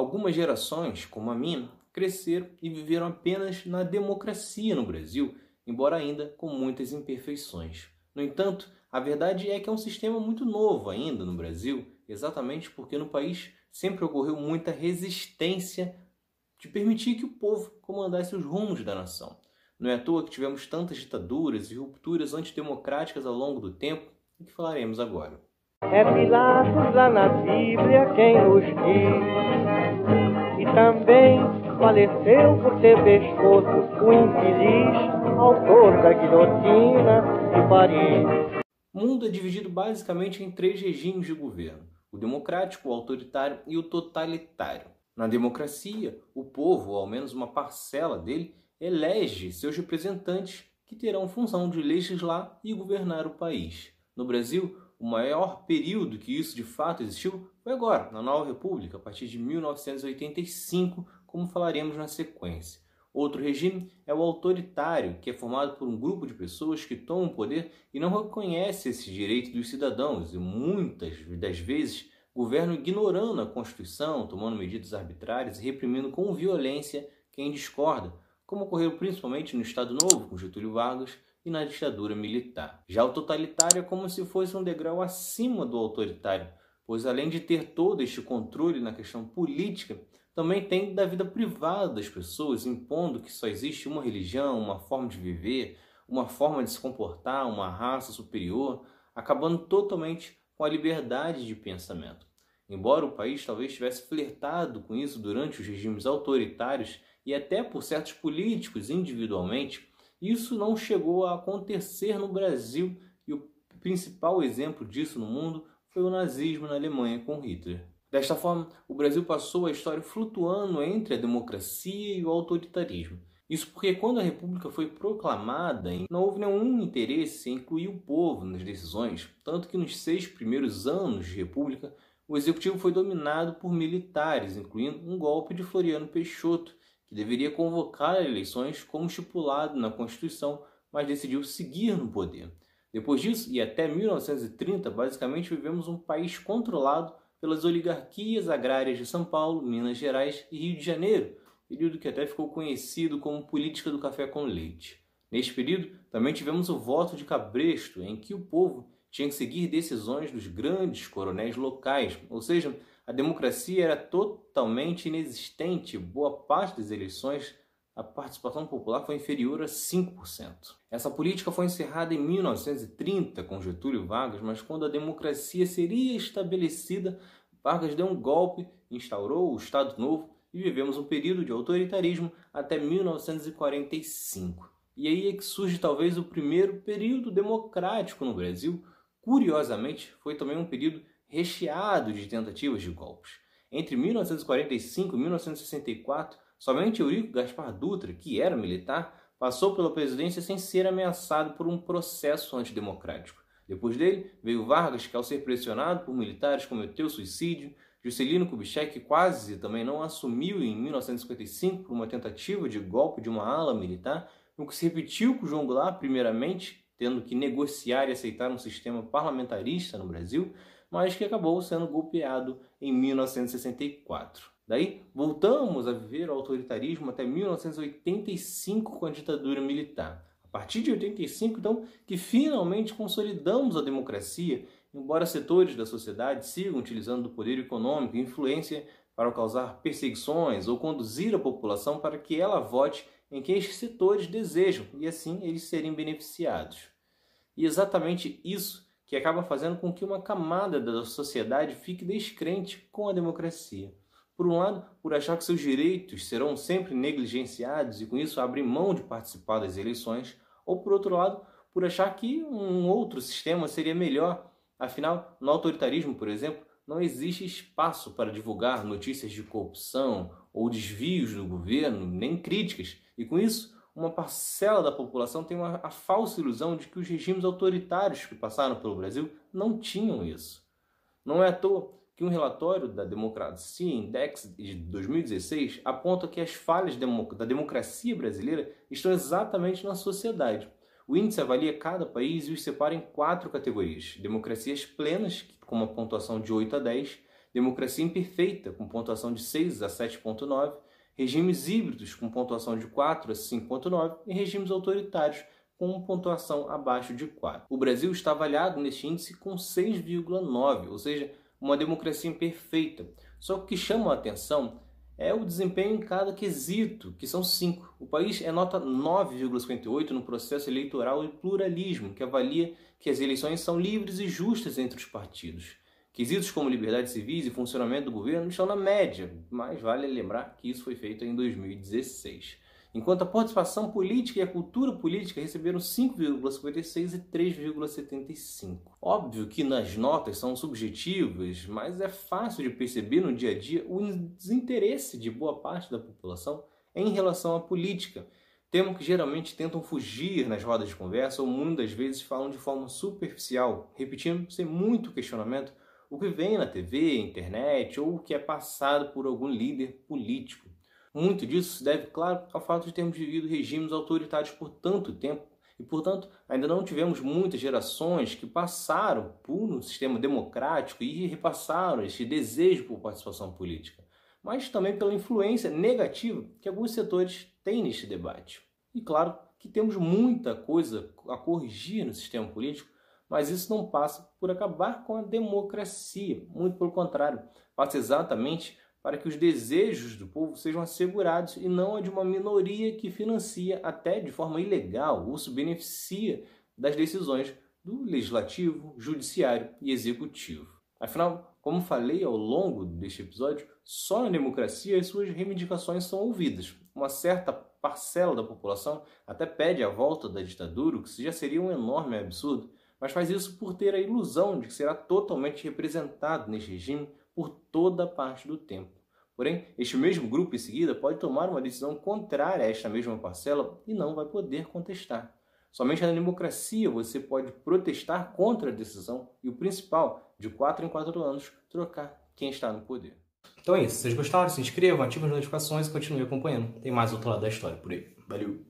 Algumas gerações, como a minha, cresceram e viveram apenas na democracia no Brasil, embora ainda com muitas imperfeições. No entanto, a verdade é que é um sistema muito novo ainda no Brasil, exatamente porque no país sempre ocorreu muita resistência de permitir que o povo comandasse os rumos da nação. Não é à toa que tivemos tantas ditaduras e rupturas antidemocráticas ao longo do tempo, e que falaremos agora. É Pilatos lá na Bíblia quem nos diz, e também faleceu por ter pescoço o infeliz autor da guilhotina de Paris. O mundo é dividido basicamente em três regimes de governo: o democrático, o autoritário e o totalitário. Na democracia, o povo, ou ao menos uma parcela dele, elege seus representantes que terão função de legislar e governar o país. No Brasil, o maior período que isso de fato existiu foi agora, na Nova República, a partir de 1985, como falaremos na sequência. Outro regime é o autoritário, que é formado por um grupo de pessoas que tomam o poder e não reconhece esse direito dos cidadãos, e muitas das vezes governam ignorando a Constituição, tomando medidas arbitrárias e reprimindo com violência quem discorda, como ocorreu principalmente no Estado Novo, com Getúlio Vargas, e na ditadura militar. Já o totalitário é como se fosse um degrau acima do autoritário, pois além de ter todo este controle na questão política, também tem da vida privada das pessoas, impondo que só existe uma religião, uma forma de viver, uma forma de se comportar, uma raça superior, acabando totalmente com a liberdade de pensamento. Embora o país talvez tivesse flertado com isso durante os regimes autoritários e até por certos políticos individualmente, isso não chegou a acontecer no Brasil e o principal exemplo disso no mundo foi o nazismo na Alemanha com Hitler. Desta forma, o Brasil passou a história flutuando entre a democracia e o autoritarismo. Isso porque quando a República foi proclamada, não houve nenhum interesse em incluir o povo nas decisões, tanto que nos seis primeiros anos de República, o executivo foi dominado por militares, incluindo um golpe de Floriano Peixoto, que deveria convocar eleições como estipulado na Constituição, mas decidiu seguir no poder. Depois disso, e até 1930, basicamente vivemos um país controlado pelas oligarquias agrárias de São Paulo, Minas Gerais e Rio de Janeiro, período que até ficou conhecido como política do café com leite. Neste período, também tivemos o voto de cabresto, em que o povo tinha que seguir decisões dos grandes coronéis locais, ou seja, a democracia era totalmente inexistente. Boa parte das eleições, a participação popular foi inferior a 5%. Essa política foi encerrada em 1930 com Getúlio Vargas, mas quando a democracia seria estabelecida, Vargas deu um golpe, instaurou o Estado Novo e vivemos um período de autoritarismo até 1945. E aí é que surge talvez o primeiro período democrático no Brasil. Curiosamente, foi também um período recheado de tentativas de golpes. Entre 1945 e 1964, somente Eurico Gaspar Dutra, que era militar, passou pela presidência sem ser ameaçado por um processo antidemocrático. Depois dele, veio Vargas, que ao ser pressionado por militares cometeu suicídio, Juscelino Kubitschek quase também não assumiu em 1955 por uma tentativa de golpe de uma ala militar, o que se repetiu com João Goulart, primeiramente, tendo que negociar e aceitar um sistema parlamentarista no Brasil, mas que acabou sendo golpeado em 1964. Daí voltamos a viver o autoritarismo até 1985 com a ditadura militar. A partir de 85, então, que finalmente consolidamos a democracia, embora setores da sociedade sigam utilizando o poder econômico e influência para causar perseguições ou conduzir a população para que ela vote em quem esses setores desejam e assim eles serem beneficiados. E exatamente isso que acaba fazendo com que uma camada da sociedade fique descrente com a democracia. Por um lado, por achar que seus direitos serão sempre negligenciados e com isso abrir mão de participar das eleições, ou por outro lado, por achar que um outro sistema seria melhor. Afinal, no autoritarismo, por exemplo, não existe espaço para divulgar notícias de corrupção ou desvios do governo, nem críticas, e com isso uma parcela da população tem uma, a falsa ilusão de que os regimes autoritários que passaram pelo Brasil não tinham isso. Não é à toa que um relatório da Democracia Index de 2016 aponta que as falhas da democracia brasileira estão exatamente na sociedade. O índice avalia cada país e os separa em quatro categorias: democracias plenas, com uma pontuação de 8 a 10, democracia imperfeita, com pontuação de 6 a 7,9, regimes híbridos, com pontuação de 4 a 5,9 e regimes autoritários, com pontuação abaixo de 4. O Brasil está avaliado neste índice com 6,9, ou seja, uma democracia imperfeita. Só que o que chama a atenção é o desempenho em cada quesito, que são cinco. O país é nota 9,58 no processo eleitoral e pluralismo, que avalia que as eleições são livres e justas entre os partidos. Quesitos como liberdades civis e funcionamento do governo estão na média, mas vale lembrar que isso foi feito em 2016 enquanto a participação política e a cultura política receberam 5,56 e 3,75. Óbvio que nas notas são subjetivas, mas é fácil de perceber no dia a dia o desinteresse de boa parte da população em relação à política. Tema que geralmente tentam fugir nas rodas de conversa ou muitas vezes falam de forma superficial, repetindo sem muito questionamento o que vem na TV, internet ou o que é passado por algum líder político. Muito disso se deve, claro, ao fato de termos vivido regimes autoritários por tanto tempo e, portanto, ainda não tivemos muitas gerações que passaram por um sistema democrático e repassaram este desejo por participação política, mas também pela influência negativa que alguns setores têm neste debate. E claro que temos muita coisa a corrigir no sistema político, mas isso não passa por acabar com a democracia, muito pelo contrário, passa exatamente para que os desejos do povo sejam assegurados e não a de uma minoria que financia até de forma ilegal ou se beneficia das decisões do legislativo, judiciário e executivo. Afinal, como falei ao longo deste episódio, só na democracia as suas reivindicações são ouvidas. Uma certa parcela da população até pede a volta da ditadura, o que já seria um enorme absurdo, mas faz isso por ter a ilusão de que será totalmente representado neste regime por toda parte do tempo. Porém, este mesmo grupo em seguida pode tomar uma decisão contrária a esta mesma parcela e não vai poder contestar. Somente na democracia você pode protestar contra a decisão e o principal, de 4 em 4 anos, trocar quem está no poder. Então é isso. Se vocês gostaram, se inscrevam, ativem as notificações e continuem acompanhando. Tem mais outro lado da história por aí. Valeu!